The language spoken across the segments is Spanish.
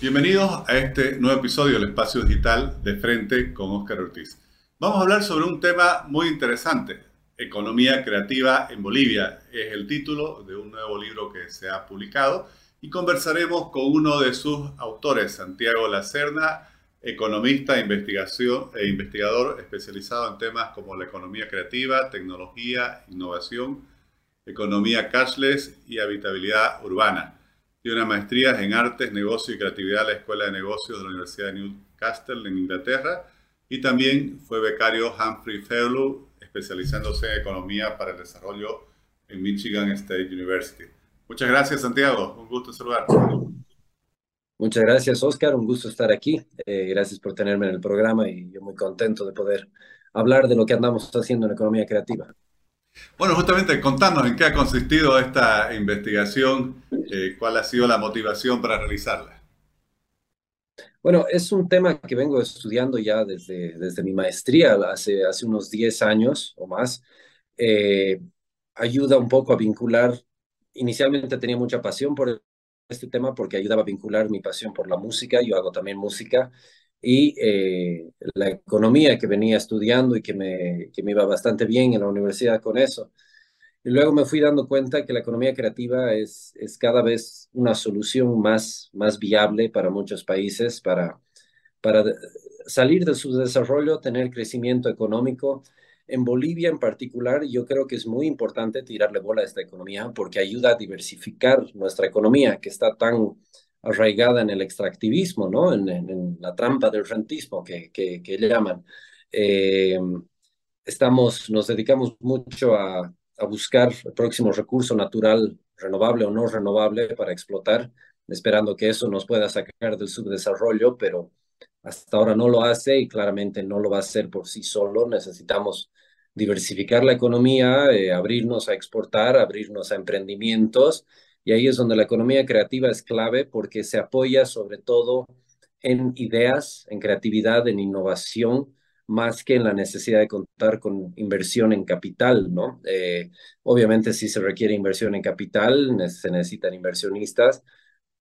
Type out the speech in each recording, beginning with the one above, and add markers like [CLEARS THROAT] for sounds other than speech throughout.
Bienvenidos a este nuevo episodio del Espacio Digital de Frente con Óscar Ortiz. Vamos a hablar sobre un tema muy interesante, economía creativa en Bolivia. Es el título de un nuevo libro que se ha publicado y conversaremos con uno de sus autores, Santiago Lacerna, economista investigación, e investigador especializado en temas como la economía creativa, tecnología, innovación, economía cashless y habitabilidad urbana. Tiene una maestría en artes, negocio y creatividad en la Escuela de Negocios de la Universidad de Newcastle en Inglaterra y también fue becario Humphrey Fellow, especializándose en economía para el desarrollo en Michigan State University. Muchas gracias, Santiago. Un gusto saludarte. Muchas gracias, Oscar. Un gusto estar aquí. Eh, gracias por tenerme en el programa y yo muy contento de poder hablar de lo que andamos haciendo en economía creativa. Bueno, justamente contanos en qué ha consistido esta investigación, eh, cuál ha sido la motivación para realizarla. Bueno, es un tema que vengo estudiando ya desde, desde mi maestría, hace, hace unos 10 años o más. Eh, ayuda un poco a vincular, inicialmente tenía mucha pasión por este tema porque ayudaba a vincular mi pasión por la música, yo hago también música, y eh, la economía que venía estudiando y que me, que me iba bastante bien en la universidad con eso. Y luego me fui dando cuenta que la economía creativa es, es cada vez una solución más, más viable para muchos países, para, para salir de su desarrollo, tener crecimiento económico. En Bolivia en particular, yo creo que es muy importante tirarle bola a esta economía porque ayuda a diversificar nuestra economía, que está tan arraigada en el extractivismo, ¿no? En, la trampa del rentismo que, que, le llaman. Eh, estamos, nos dedicamos mucho a, a, buscar el próximo recurso natural, renovable o no renovable, para explotar, esperando que eso nos pueda sacar del subdesarrollo, pero hasta ahora no lo hace y claramente no lo va a hacer por sí solo. Necesitamos diversificar la economía, eh, abrirnos a exportar, abrirnos a emprendimientos y ahí es donde la economía creativa es clave porque se apoya sobre todo en ideas, en creatividad, en innovación, más que en la necesidad de contar con inversión en capital, ¿no? Eh, obviamente sí se requiere inversión en capital, se necesitan inversionistas,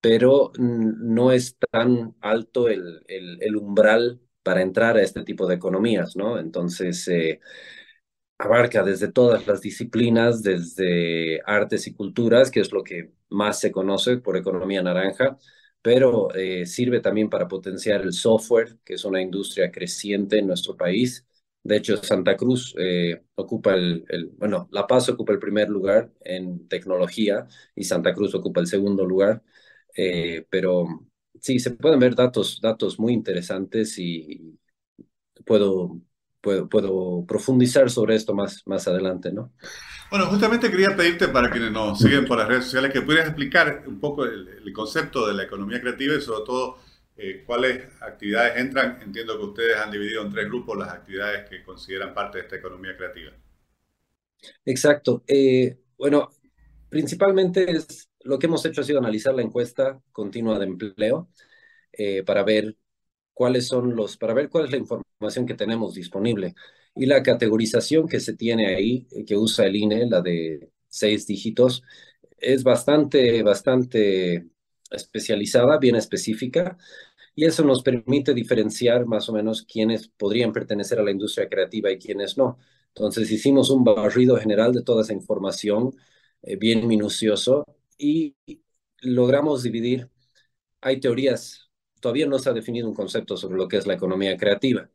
pero no es tan alto el, el, umbral para entrar a este tipo de economías, ¿no? Entonces, eh, abarca desde todas las disciplinas, desde artes y culturas, que es lo que más se conoce por economía naranja, pero eh, sirve también para potenciar el software, que es una industria creciente en nuestro país. De hecho, Santa Cruz eh, ocupa el, bueno, La Paz ocupa el primer lugar en tecnología y Santa Cruz ocupa el segundo lugar, eh, pero sí, se pueden ver datos, datos muy interesantes y puedo puedo, profundizar sobre esto más, más adelante, ¿no? Bueno, justamente quería pedirte para quienes nos siguen por las redes sociales que pudieras explicar un poco el, concepto de la economía creativa y sobre todo eh, cuáles actividades entran. Entiendo que ustedes han dividido en tres grupos las actividades que consideran parte de esta economía creativa. Exacto. Eh, bueno, principalmente es, lo que hemos hecho ha sido analizar la encuesta continua de empleo eh, para ver cuáles son los, para ver cuál es la información que tenemos disponible. Y la categorización que se tiene ahí, eh, que usa el INE, la de seis dígitos, es bastante, bastante especializada, bien específica, y eso nos permite diferenciar más o menos quiénes podrían pertenecer a la industria creativa y quiénes no. Entonces hicimos un barrido general de toda esa información, eh, bien minucioso, y logramos dividir, hay teorías todavía no se ha definido un concepto sobre lo que es la economía creativa,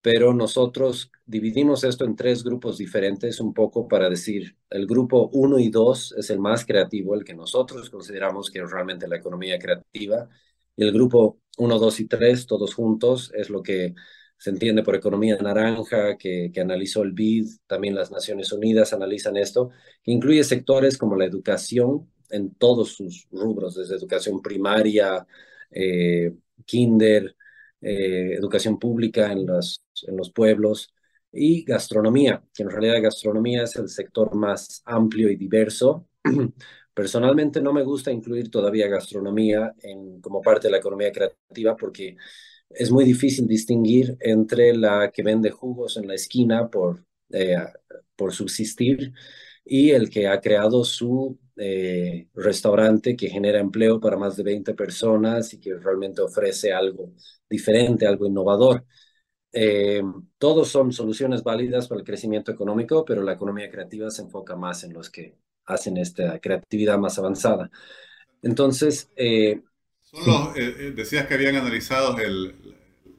pero nosotros dividimos esto en tres grupos diferentes, un poco para decir, el grupo 1 y 2 es el más creativo, el que nosotros consideramos que es realmente la economía creativa, y el grupo 1, 2 y 3, todos juntos, es lo que se entiende por economía naranja, que, que, analizó el BID, también las Naciones Unidas analizan esto, que incluye sectores como la educación en todos sus rubros, desde educación primaria, eh, kinder, eh, educación pública en, en los pueblos y gastronomía, que en realidad gastronomía es el sector más amplio y diverso. [CLEARS THROAT] Personalmente no me gusta incluir todavía gastronomía como parte de la economía creativa porque es muy difícil distinguir entre la que vende jugos en la esquina por, eh, por subsistir y el que ha creado su eh, restaurante que genera empleo para más de 20 personas y que realmente ofrece algo diferente, algo innovador. Eh, todos son soluciones válidas para el crecimiento económico, pero la economía creativa se enfoca más en los que hacen esta creatividad más avanzada. Entonces... Eh, decías que habían analizado el,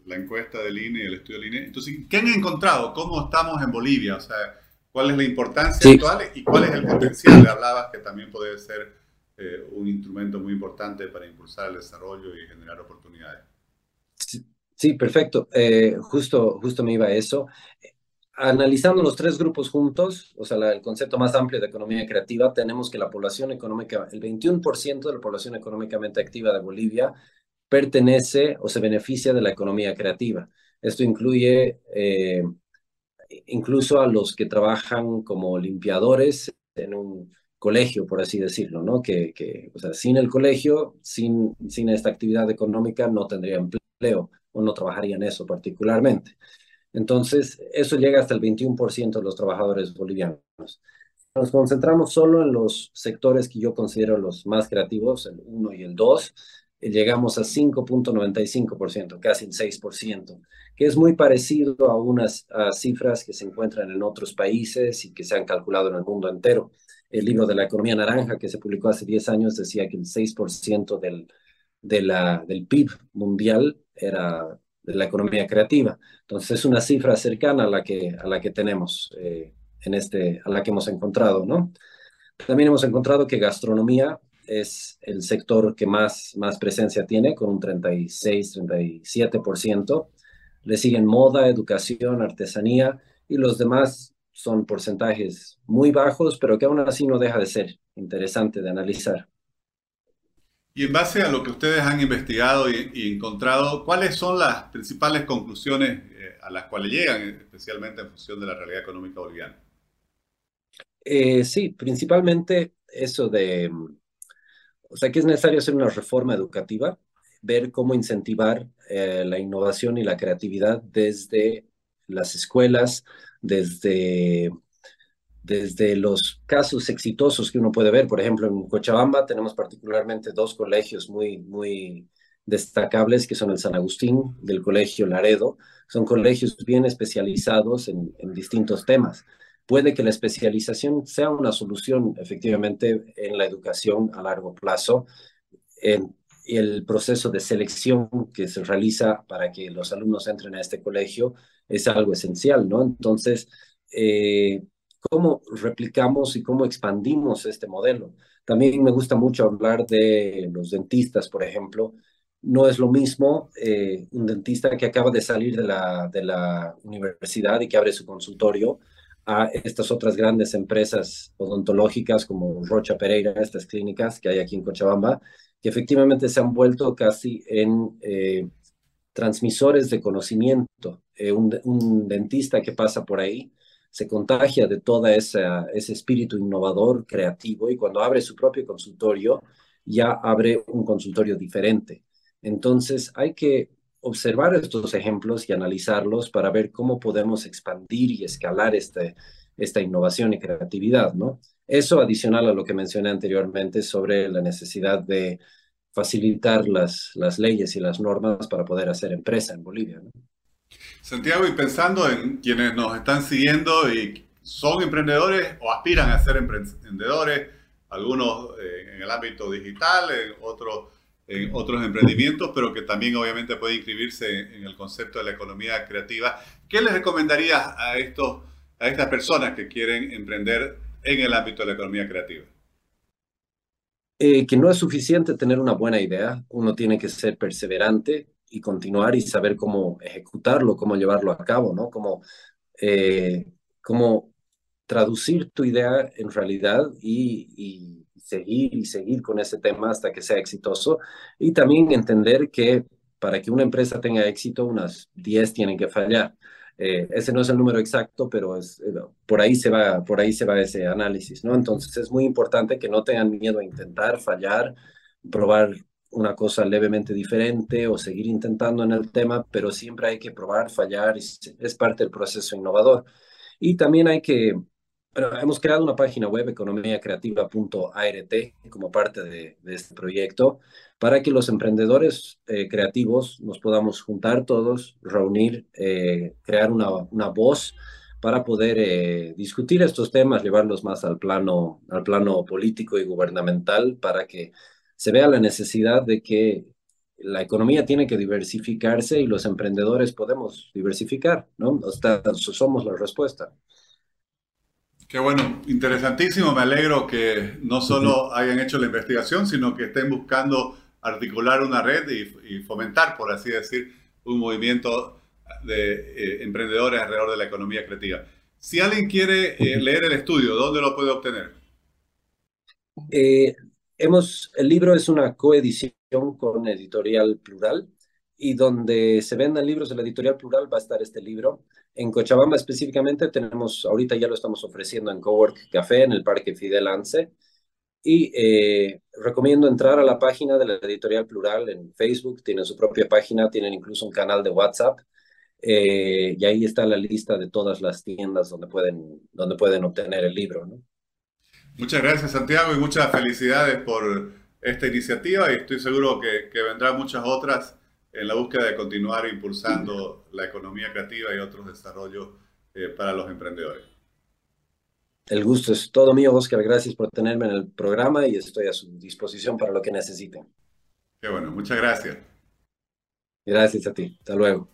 la encuesta del INE el estudio del INE. Entonces, ¿qué han encontrado? ¿Cómo estamos en Bolivia? O sea, ¿cuál es la importancia actual y cuál es el potencial? Hablabas que también puede ser eh, un instrumento muy importante para impulsar el desarrollo y generar oportunidades. Sí, perfecto. Eh, justo, justo me iba a eso. Analizando los tres grupos juntos, o sea, el concepto más amplio de economía creativa, tenemos que la población económica, el 21% de la población económicamente activa de Bolivia pertenece o se beneficia de la economía creativa. Esto incluye eh, incluso a los que trabajan como limpiadores en un colegio, por así decirlo, ¿no? Que, que o sea, sin el colegio, sin, sin esta actividad económica, no tendría empleo o no trabajaría en eso particularmente. Entonces, eso llega hasta el 21% de los trabajadores bolivianos. Nos concentramos solo en los sectores que yo considero los más creativos, el 1 y el 2, llegamos a 5.95%, casi el 6%, que es muy parecido a unas cifras que se encuentran en otros países y que se han calculado en el mundo entero. El libro de la economía naranja que se publicó hace 10 años decía que el 6% del, de la, del PIB mundial era de la economía creativa. Entonces es una cifra cercana a la que, a la que tenemos, eh, en este, a la que hemos encontrado, ¿no? También hemos encontrado que gastronomía es el sector que más, más presencia tiene, con un 36-37%. Le siguen moda, educación, artesanía y los demás son porcentajes muy bajos, pero que aún así no deja de ser interesante de analizar. Y en base a lo que ustedes han investigado y, encontrado, ¿cuáles son las principales conclusiones eh, a las cuales llegan, especialmente en función de la realidad económica boliviana? Eh, sí, principalmente eso de o sea que es necesario hacer una reforma educativa, ver cómo incentivar eh, la innovación y la creatividad desde las escuelas, desde, desde los casos exitosos que uno puede ver. Por ejemplo, en Cochabamba tenemos particularmente dos colegios muy, muy destacables, que son el San Agustín y el Colegio Laredo. Son colegios bien especializados en distintos temas puede que la especialización sea una solución efectivamente en la educación a largo plazo. En el proceso de selección que se realiza para que los alumnos entren a este colegio es algo esencial, ¿no? Entonces, eh, ¿cómo replicamos y cómo expandimos este modelo? También me gusta mucho hablar de los dentistas, por ejemplo. No es lo mismo eh, un dentista que acaba de salir de la, de la universidad y que abre su consultorio a estas otras grandes empresas odontológicas como Rocha Pereira, estas clínicas que hay aquí en Cochabamba, que efectivamente se han vuelto casi en eh, transmisores de conocimiento. Eh, un, dentista que pasa por ahí se contagia de todo ese espíritu innovador, creativo, y cuando abre su propio consultorio, ya abre un consultorio diferente. Entonces hay que observar estos ejemplos y analizarlos para ver cómo podemos expandir y escalar este, esta innovación y creatividad, ¿no? Eso adicional a lo que mencioné anteriormente sobre la necesidad de facilitar las, las leyes y las normas para poder hacer empresa en Bolivia. ¿no? Santiago, y pensando en quienes nos están siguiendo y son emprendedores o aspiran a ser emprendedores, algunos eh, en el ámbito digital, otros en otros emprendimientos, pero que también obviamente puede inscribirse en el concepto de la economía creativa. ¿Qué les recomendarías a, estos, a estas personas que quieren emprender en el ámbito de la economía creativa? Eh, que no es suficiente tener una buena idea, uno tiene que ser perseverante y continuar y saber cómo ejecutarlo, cómo llevarlo a cabo, ¿no? Cómo, eh, cómo traducir tu idea en realidad y seguir y seguir con ese tema hasta que sea exitoso y también entender que para que una empresa tenga éxito, unas 10 tienen que fallar. Eh, ese no es el número exacto, pero es, eh, por, ahí se va, por ahí se va ese análisis, ¿no? Entonces es muy importante que no tengan miedo a intentar, fallar, probar una cosa levemente diferente o seguir intentando en el tema, pero siempre hay que probar, fallar, es parte del proceso innovador. Y también hay que Bueno, hemos creado una página web, economiacreativa.art, como parte de, este proyecto, para que los emprendedores eh, creativos nos podamos juntar todos, reunir, eh, crear una, una, voz para poder eh, discutir estos temas, llevarlos más al plano, al plano político y gubernamental, para que se vea la necesidad de que la economía tiene que diversificarse y los emprendedores podemos diversificar, ¿no? O sea, somos la respuesta. Qué bueno, interesantísimo. Me alegro que no solo hayan hecho la investigación, sino que estén buscando articular una red y, fomentar, por así decir, un movimiento de eh, emprendedores alrededor de la economía creativa. Si alguien quiere eh, leer el estudio, ¿dónde lo puede obtener? Eh, hemos, el libro es una coedición con Editorial Plural y donde se vendan libros de la editorial plural va a estar este libro. En Cochabamba específicamente tenemos, ahorita ya lo estamos ofreciendo en Cowork Café, en el Parque Fidel Anse. Y eh, recomiendo entrar a la página de la editorial plural en Facebook, tienen su propia página, tienen incluso un canal de WhatsApp. Eh, y ahí está la lista de todas las tiendas donde pueden, donde pueden obtener el libro. ¿no? Muchas gracias Santiago y muchas felicidades por esta iniciativa y estoy seguro que, que vendrán muchas otras en la búsqueda de continuar impulsando la economía creativa y otros desarrollos eh, para los emprendedores. El gusto es todo mío, Oscar. Gracias por tenerme en el programa y estoy a su disposición para lo que necesiten. Qué bueno, muchas gracias. Gracias a ti. Hasta luego.